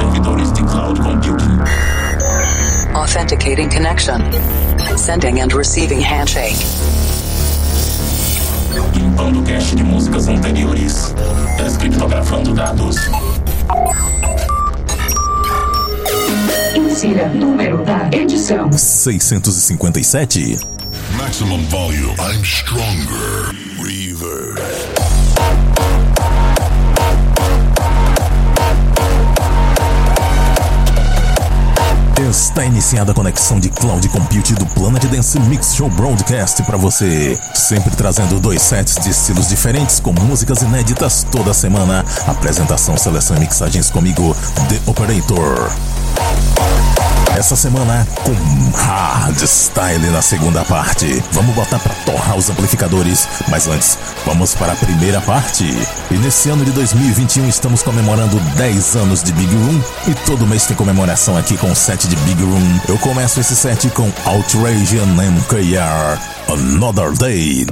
servidores de cloud computing. Authenticating connection. Sending and receiving handshake. Limpando cache de músicas anteriores. Descriptografando dados. Insira número da edição. 657. Maximum volume. I'm stronger. Reverb. Está iniciada a conexão de cloud compute do Planet Dance Mix Show Broadcast para você. Sempre trazendo dois sets de estilos diferentes com músicas inéditas toda semana. Apresentação, seleção e mixagens comigo, The Operator. Essa semana com hardstyle na segunda parte. Vamos botar pra torrar os amplificadores, mas antes, vamos para a primeira parte. E nesse ano de 2021 estamos comemorando 10 anos de Big Room e todo mês tem comemoração aqui com o set de Big Room. Eu começo esse set com Outrageous MKR, Another Day.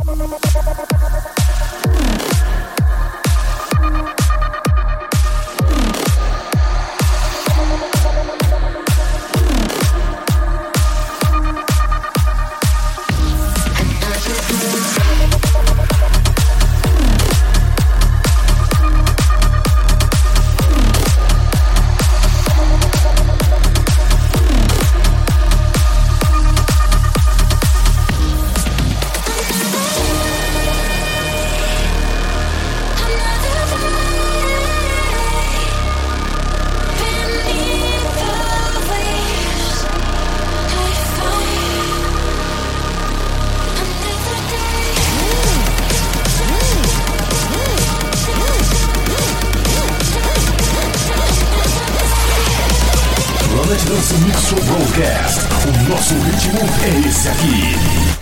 Planet Dance Mix Show Broadcast. O nosso ritmo é esse aqui.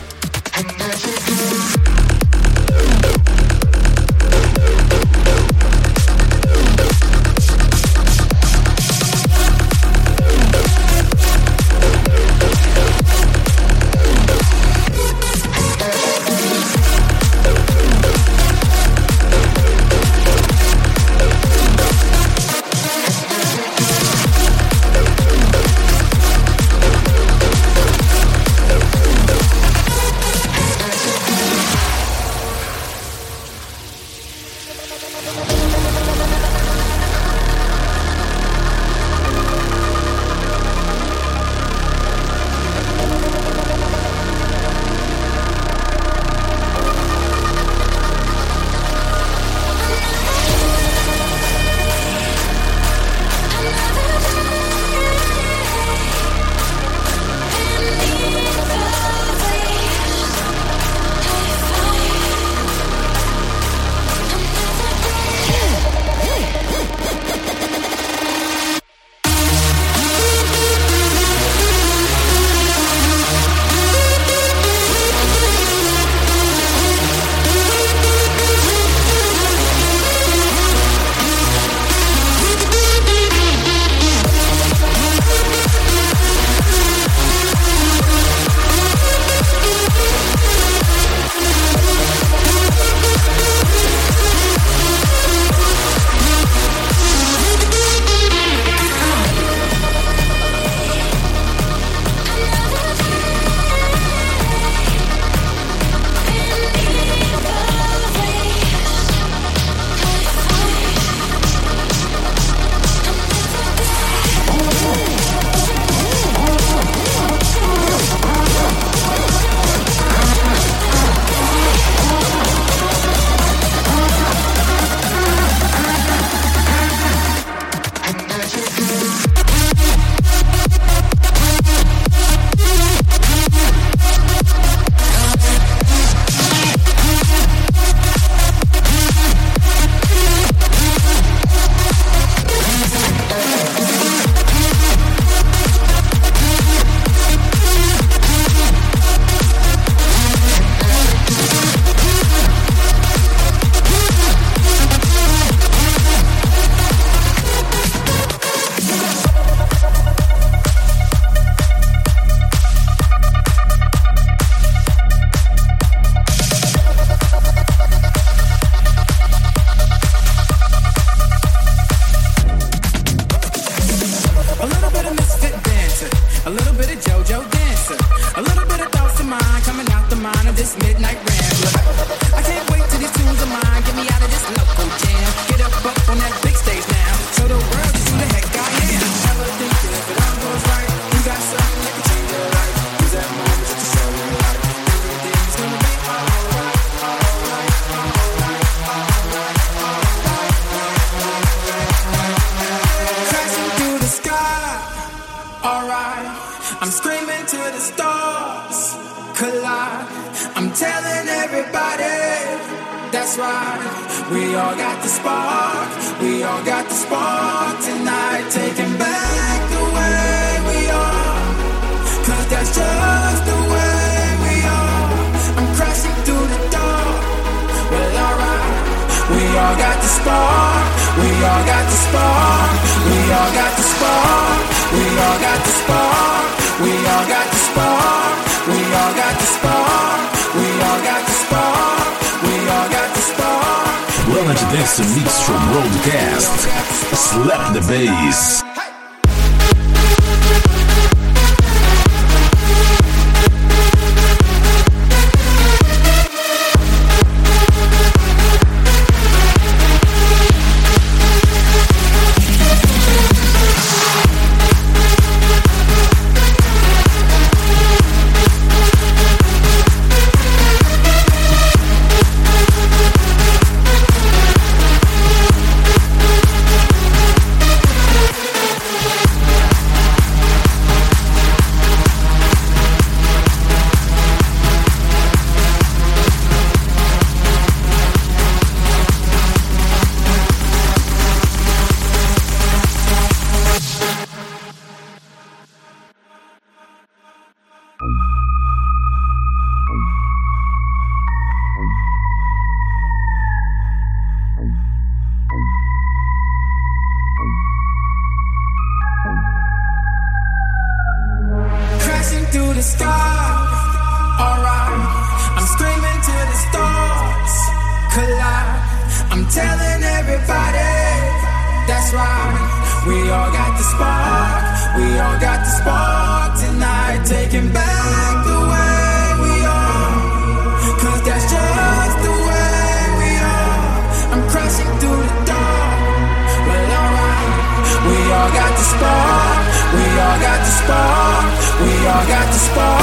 spark. We all got the spark. We all got the spark. We all got the spark. We all got the spark. We all got the spark. We all got the spark. We all got the spark. Well, that's this mix from Broadcast. Slap the bass.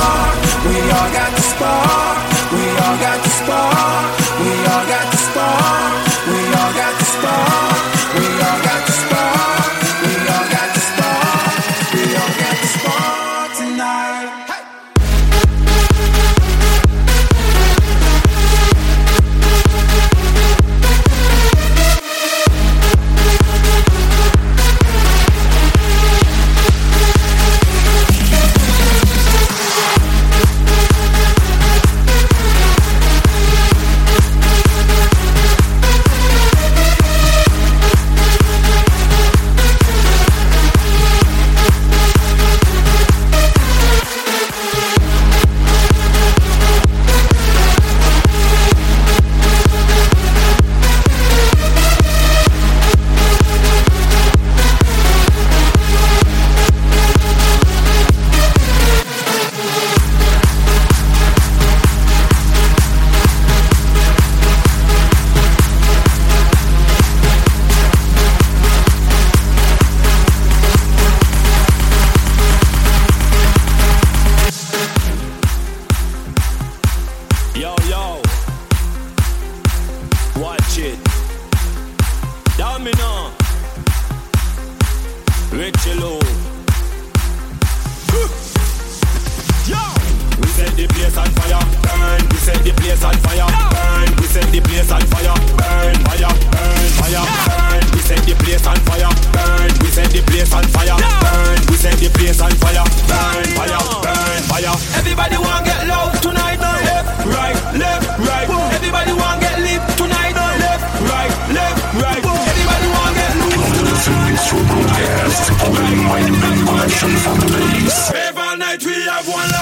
spark. We all got the spark. have one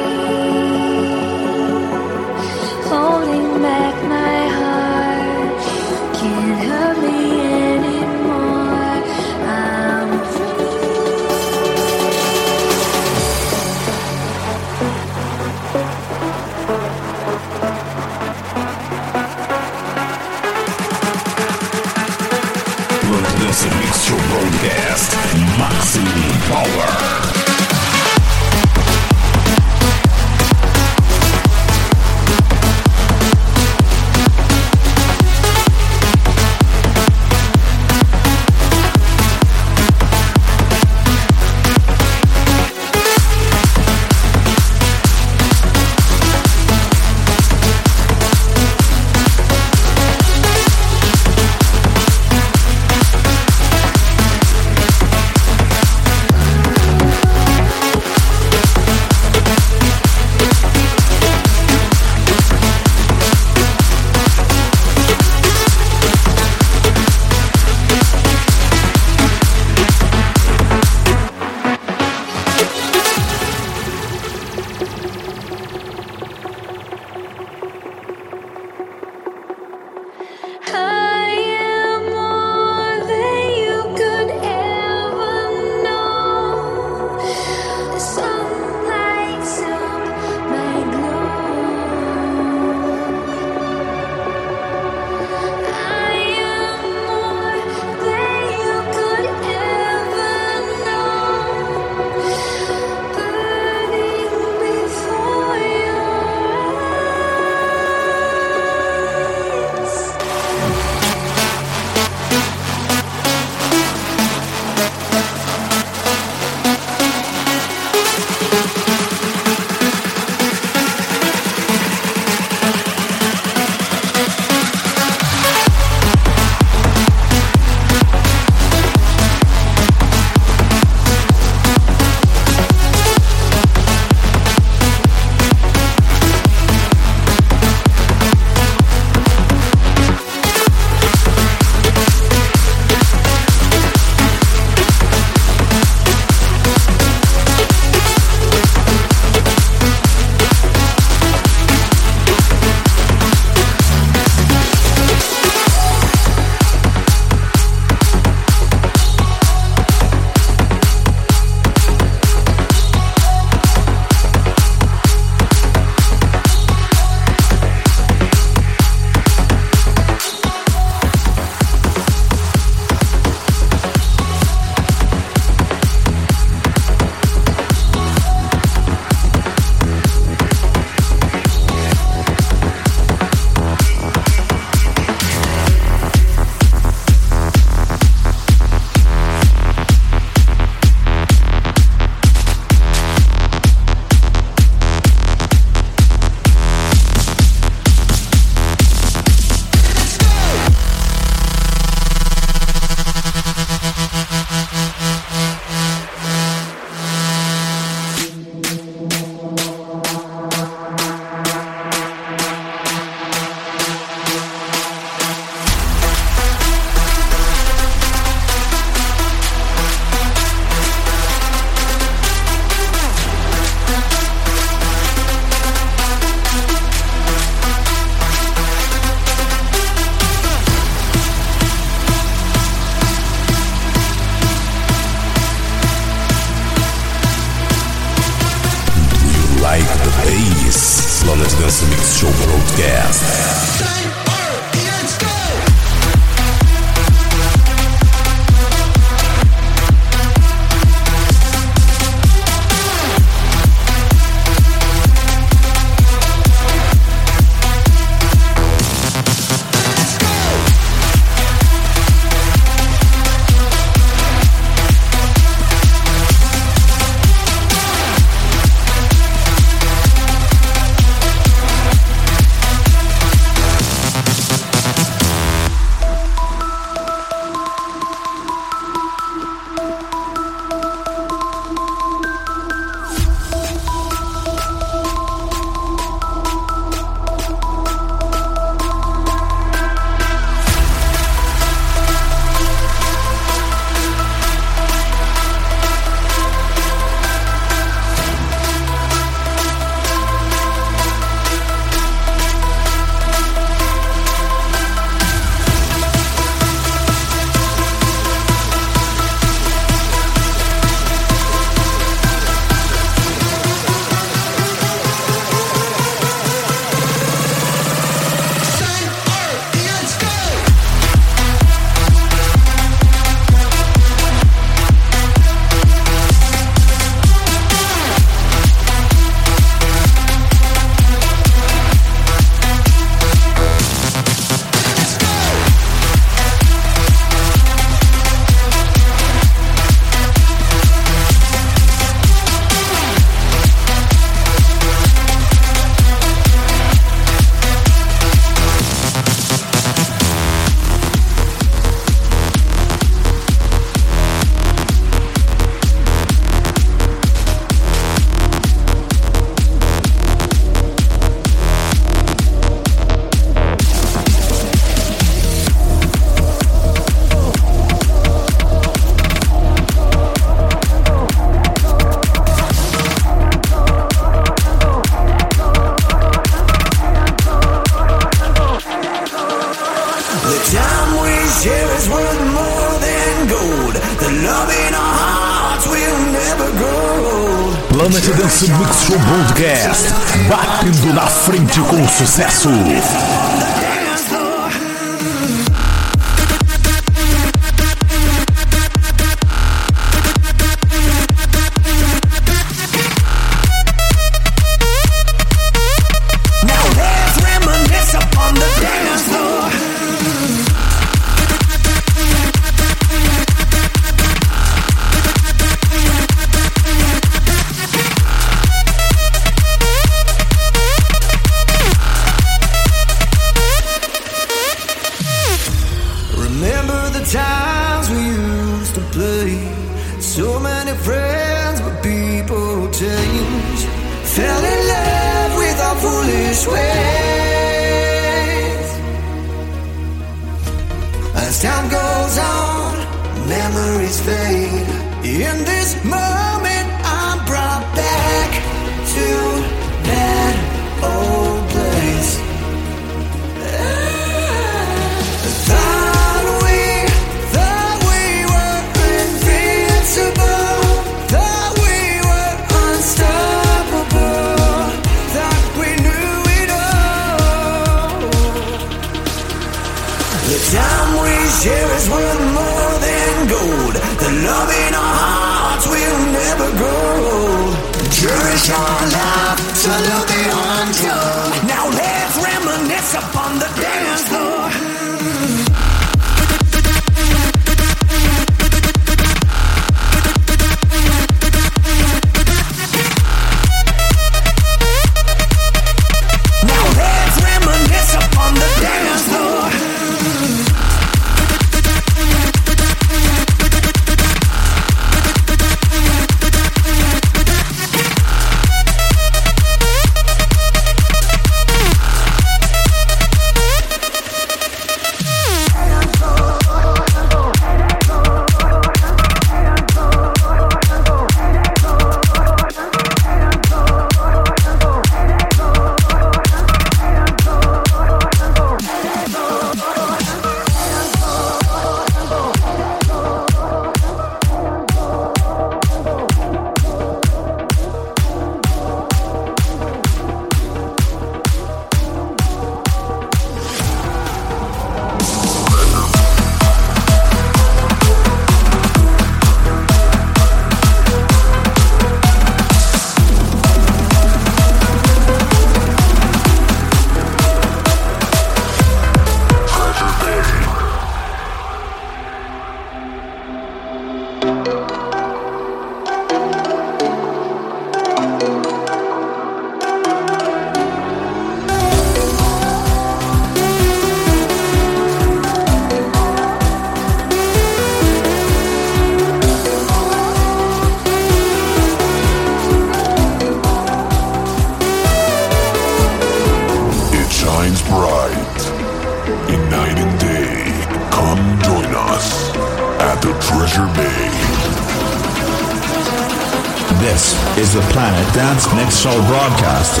Dance Mix Show broadcast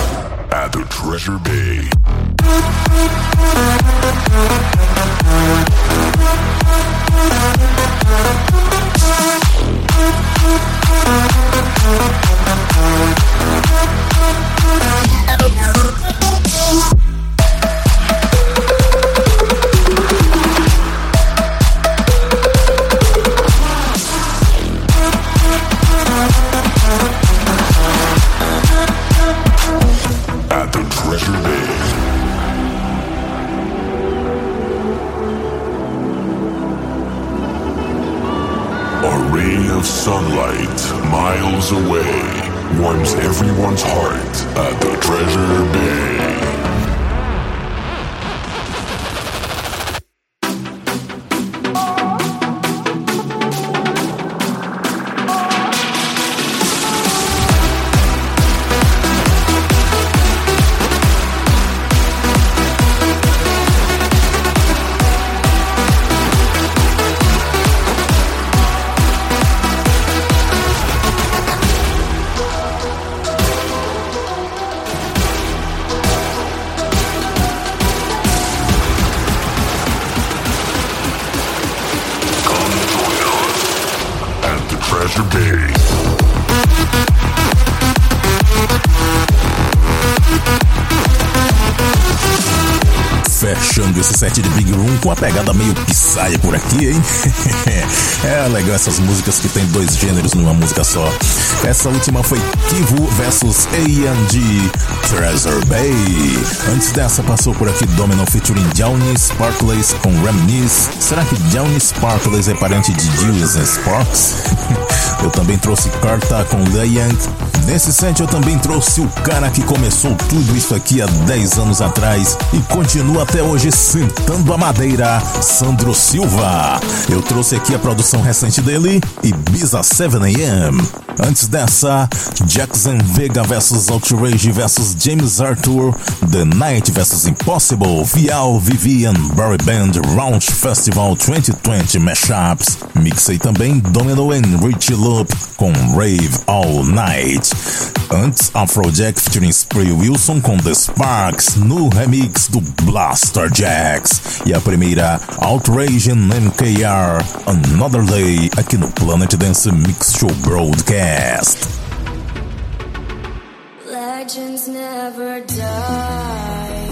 at the Treasure Bay. At the Fechando esse set de Big Room com a pegada meio pissaia por aqui, hein? é legal essas músicas que tem dois gêneros numa música só. Essa última foi Kivu versus A&G Treasure Bay. Antes dessa passou por aqui Domino featuring Johnny Sparkles com Reminisce. Será que Johnny Sparkles é parente de Julius Sparks? eu também trouxe Carta com The. Nesse set eu também trouxe o cara que começou tudo isso aqui há 10 anos atrás e continua até hoje sentando a madeira, Sandro Silva. Eu trouxe aqui a produção recente dele, Ibiza 7am. Antes dessa, Jackson Vega vs Outrage vs James Arthur, The Night vs Impossible, Vial Vivian, Barry Band, Round Festival 2020 Mashups. Mixei também Domino and Richie Loop com Rave All Night. Antes, Afrojack featuring Spree Wilson com The Sparks no remix do Blaster Jacks. E a primeira, Outrage and MKR, Another Day, aqui no Planet Dance Mix Show Broadcast. Legends never die.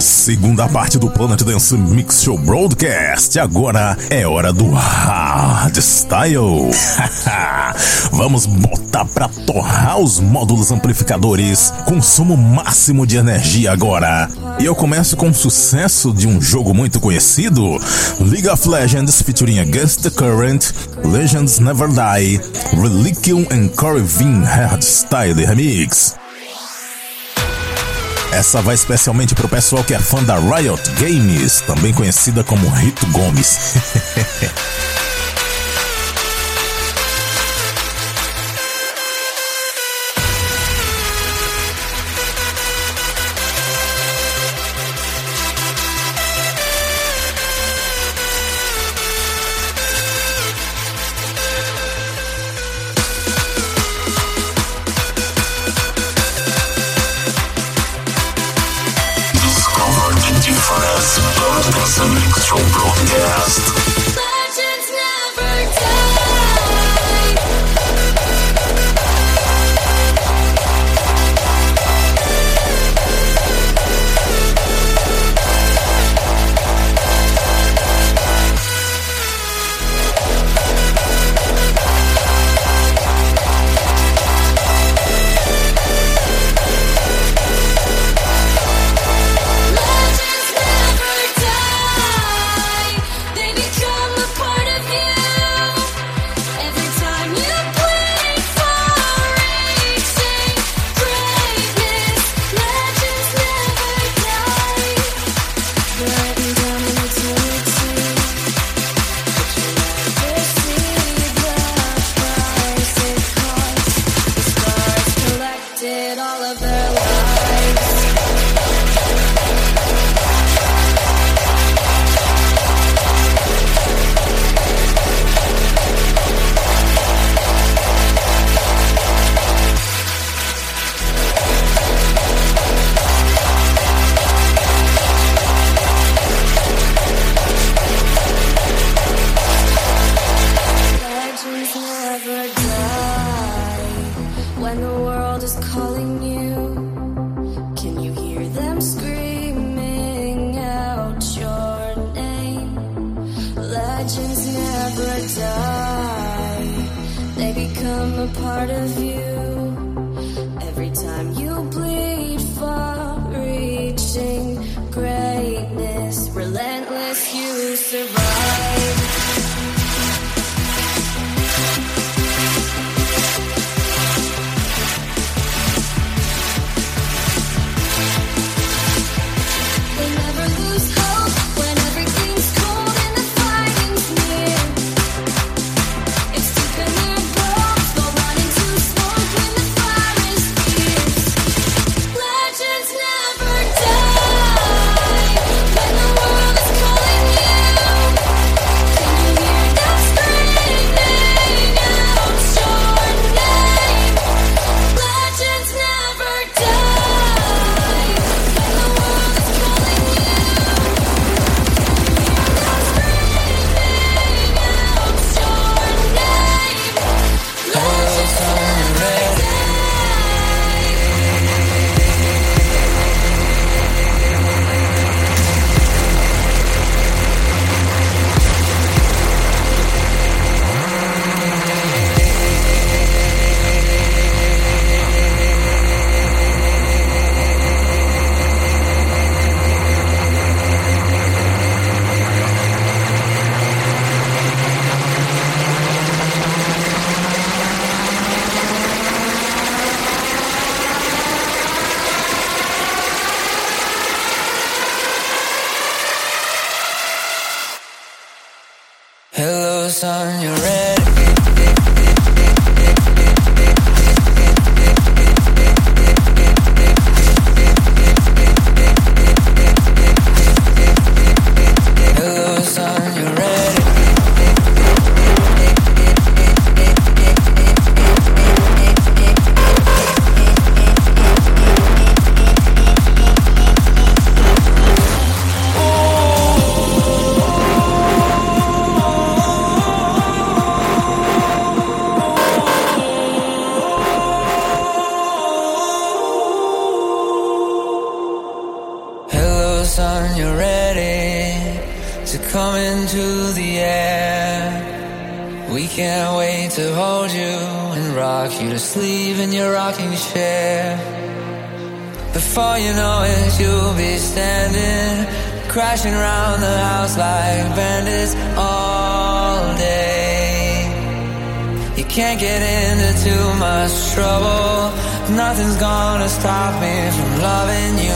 Segunda parte do Planet Dance Mix Show Broadcast. Agora é hora do Hardstyle. Vamos botar pra torrar os módulos amplificadores. Consumo máximo de energia agora. E eu começo com o sucesso de um jogo muito conhecido: League of Legends featuring Against the Current, Legends Never Die, Reliquium and Corey Vin Hardstyle Remix. Essa vai especialmente pro pessoal que é fã da Riot Games, também conhecida como Rito Gomes. Broadcast. die. They become a part of you. crashing around the house like bandits all day. You can't get into too much trouble. Nothing's gonna stop me from loving you.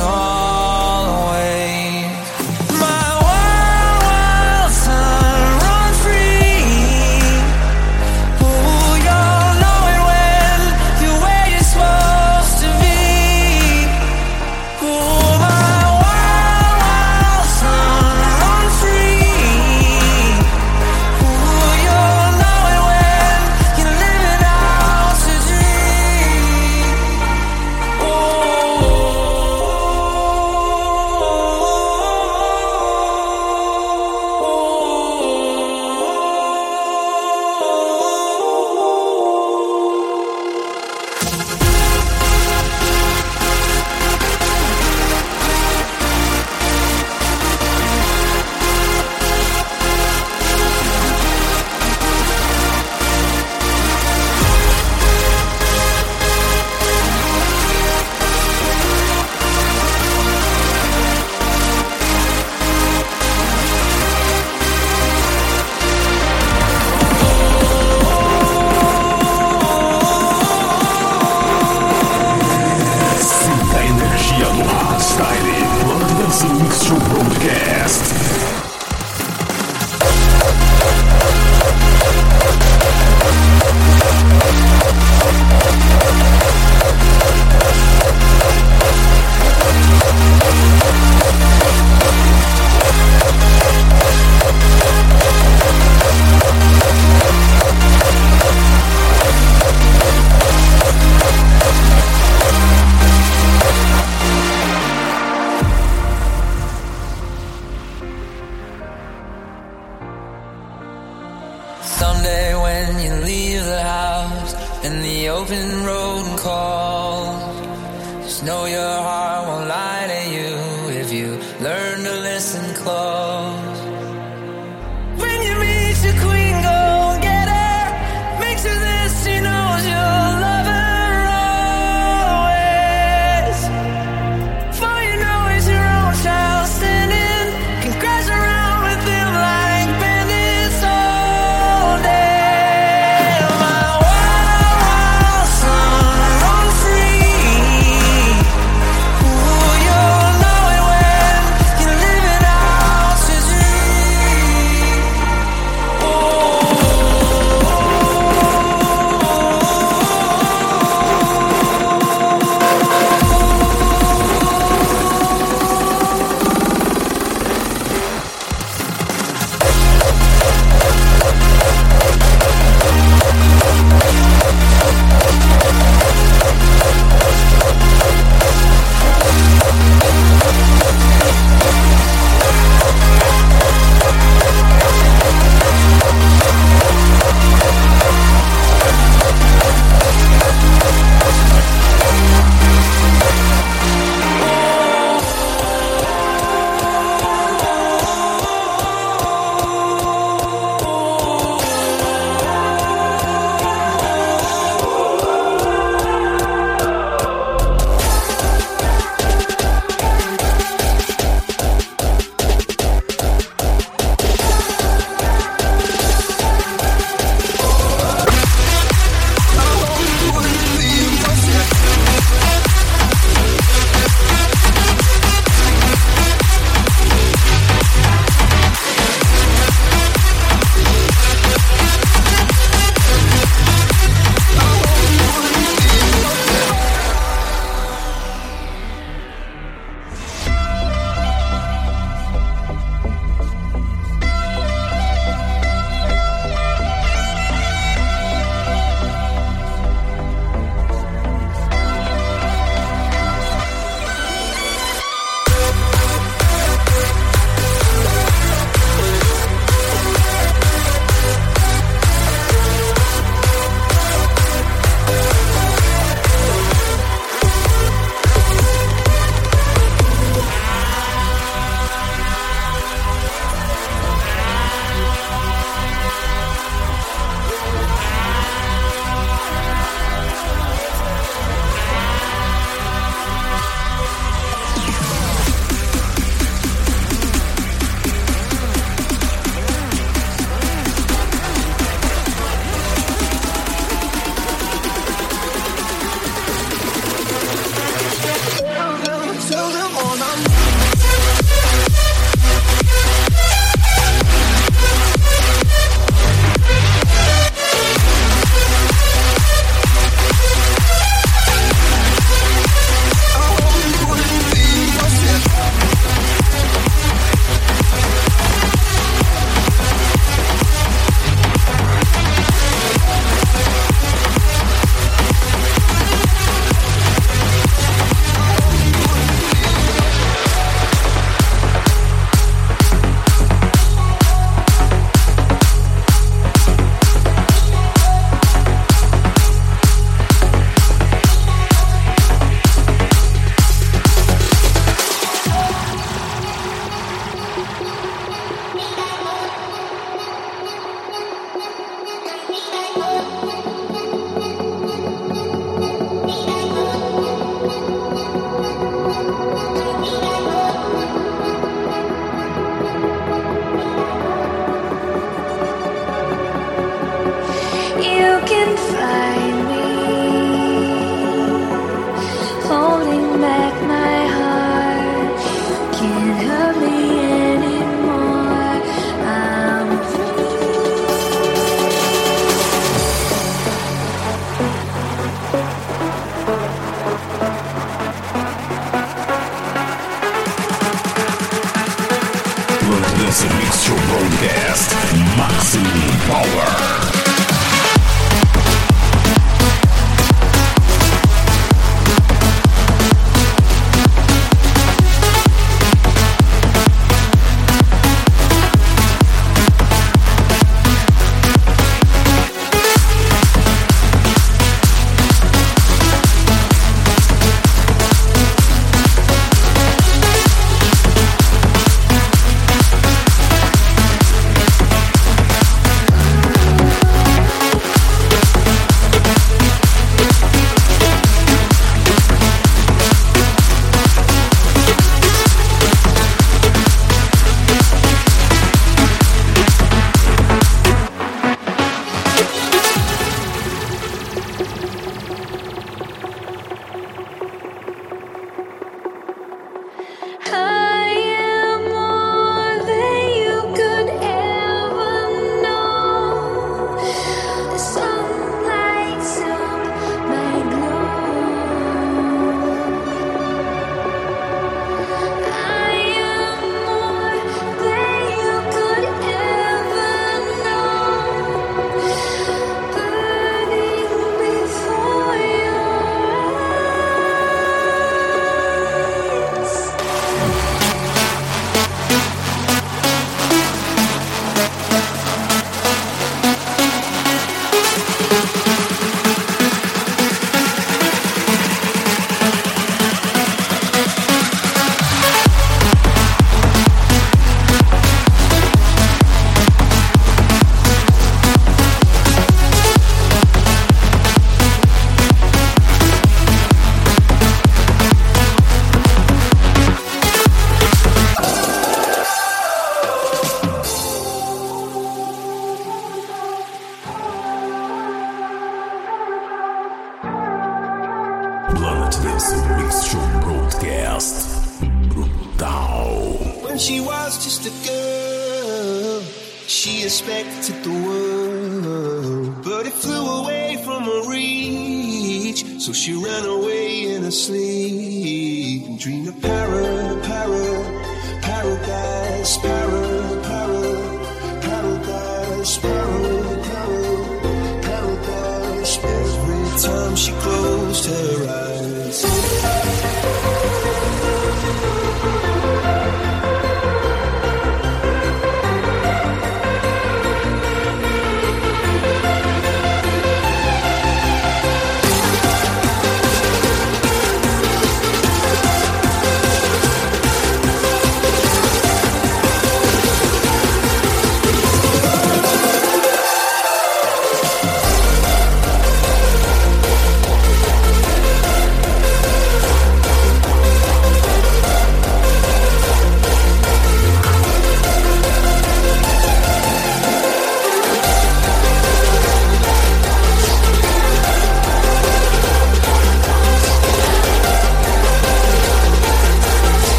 protected the world, but it flew away from her reach. So she ran away in her sleep and dreamed of para, para, paradise, paradise.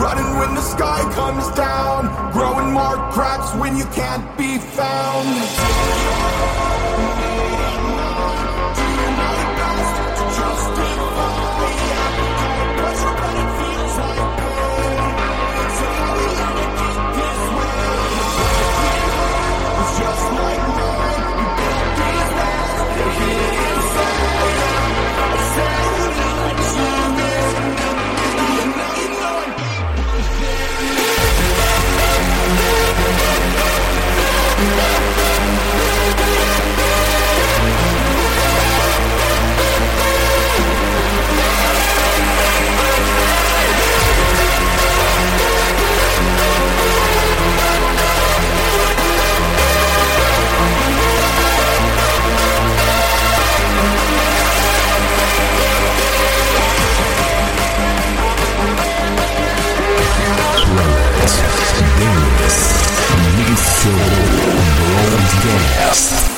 Running when the sky comes down, growing more cracks when you can't be found. Dance. Mixed Broadcast.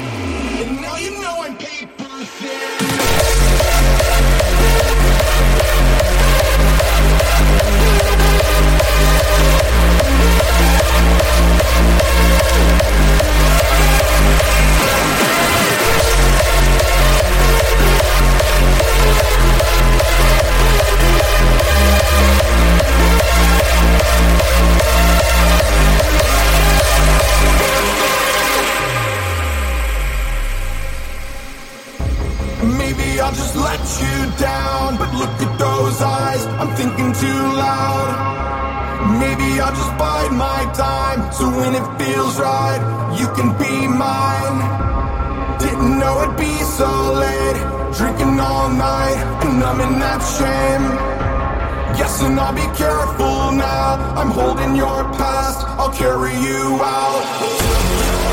Shame. Yes, and I'll be careful now. I'm holding your past, I'll carry you out.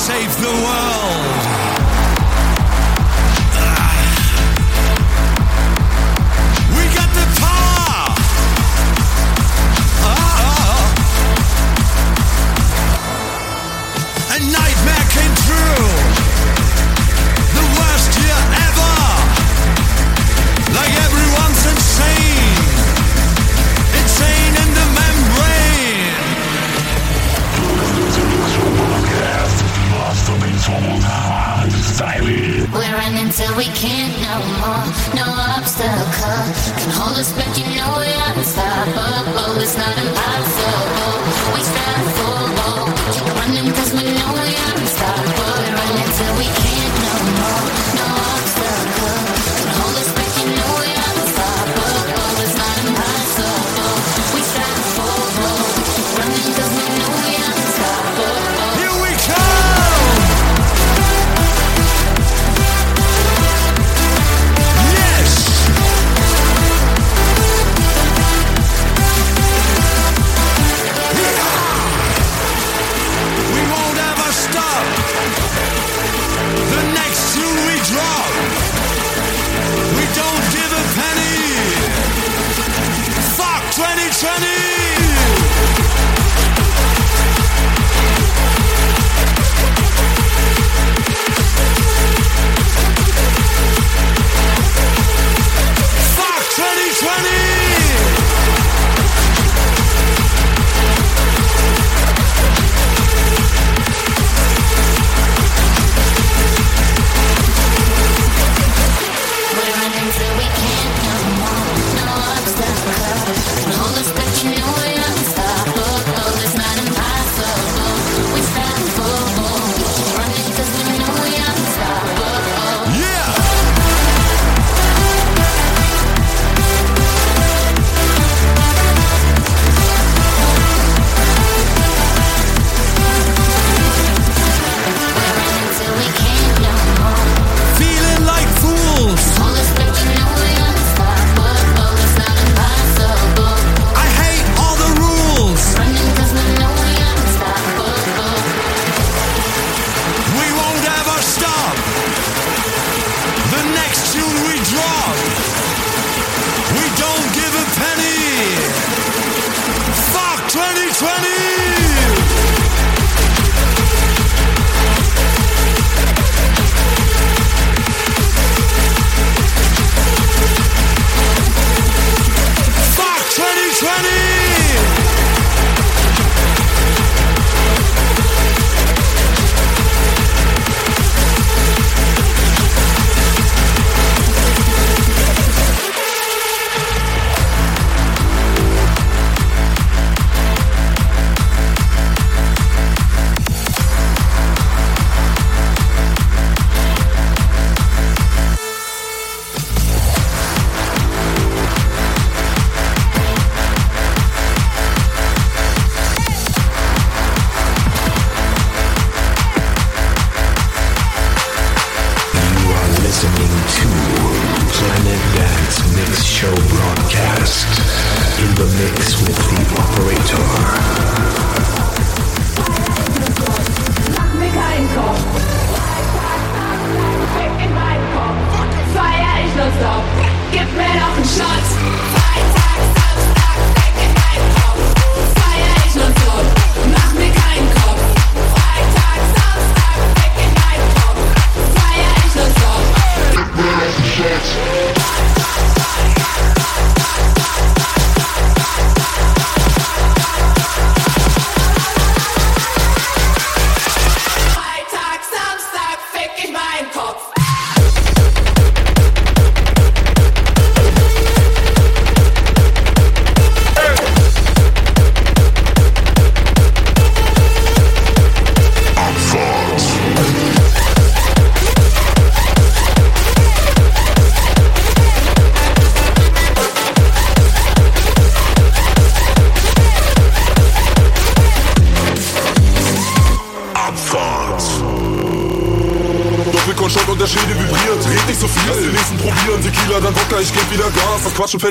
save the world.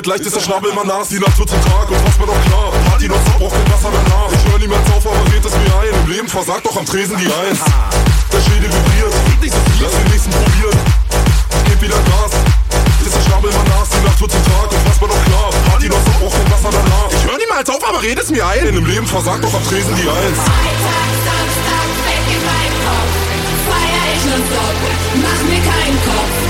Gas. Das Quatschen fällt leicht, ist der Schnabel immer nass. Die wird zum Tag, uns macht's mir doch klar. Party noch so, braucht kein Wasser danach. Ich hör niemals auf, aber red es mir ein. Im Leben versagt doch am Tresen die Eins. Der Schädel vibriert. Lass die nächsten probieren. Geb wieder Gas. Ist der Schnabel immer nass. Die wird zum Tag, uns macht's mir doch klar. Party noch so, braucht kein Wasser danach. Ich hör niemals auf, aber red es mir ein. Im Leben versagt doch am Tresen die Eins. Samstag, fick in meinen Kopf. Feier ich nonstop. Mach mir keinen Kopf.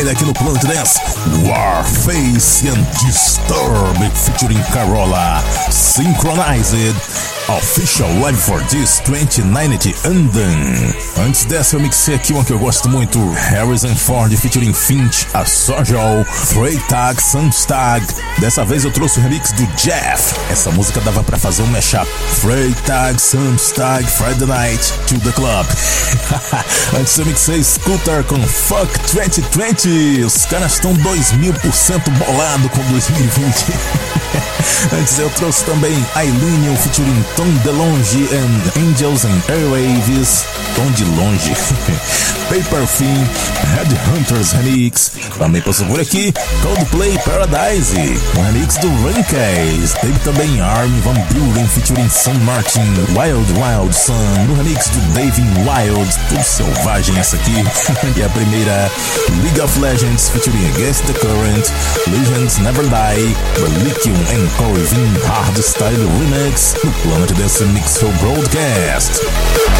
hardstyle aqui no Planet Dance, Warface and Disturb featuring Carola, Synchronized, Official Live for This 2090 Anden. Antes dessa eu mixei aqui uma que eu gosto muito, Harrison Ford featuring Finch, a Sojol, Freytag, Samstag. Dessa vez eu trouxe o remix do Jeff. Essa música dava pra fazer um mashup. Freytag, Samstag, Friday Night, to the Club. Antes eu mixei Scooter com Fuck 2020. Os caras estão 2000% bolado com 2020. Antes eu trouxe também Eileen featuring Tom DeLonge and Angels and Airwaves. Tom de longe. Paper Fin, Headhunters Remix. Também passou por aqui Coldplay Paradise, um remix do Rancase. Teve também Army Van Buren featuring Sam Martin, Wild Wild Sun, no remix do David Wild. Tudo selvagem essa aqui. e a primeira, League of Legends featuring Against the Current, Legends Never Die, Reliquium and Corvin Hardstyle Remix no Planet Dance Mix Show Broadcast.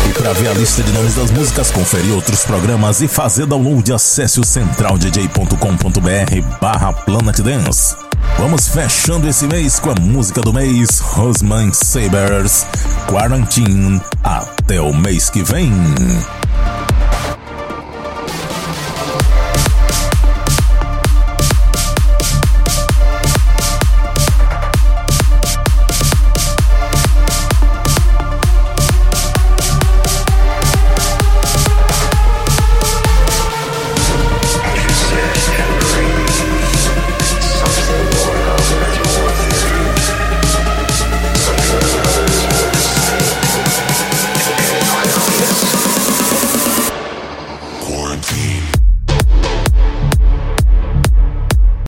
E para ver a lista de nomes das músicas, conferir outros programas e fazer download, acesse o centraldj.com.br barra Planet Dance. Vamos fechando esse mês com a música do mês, Rosman Sabers, Quarantine, até o mês que vem.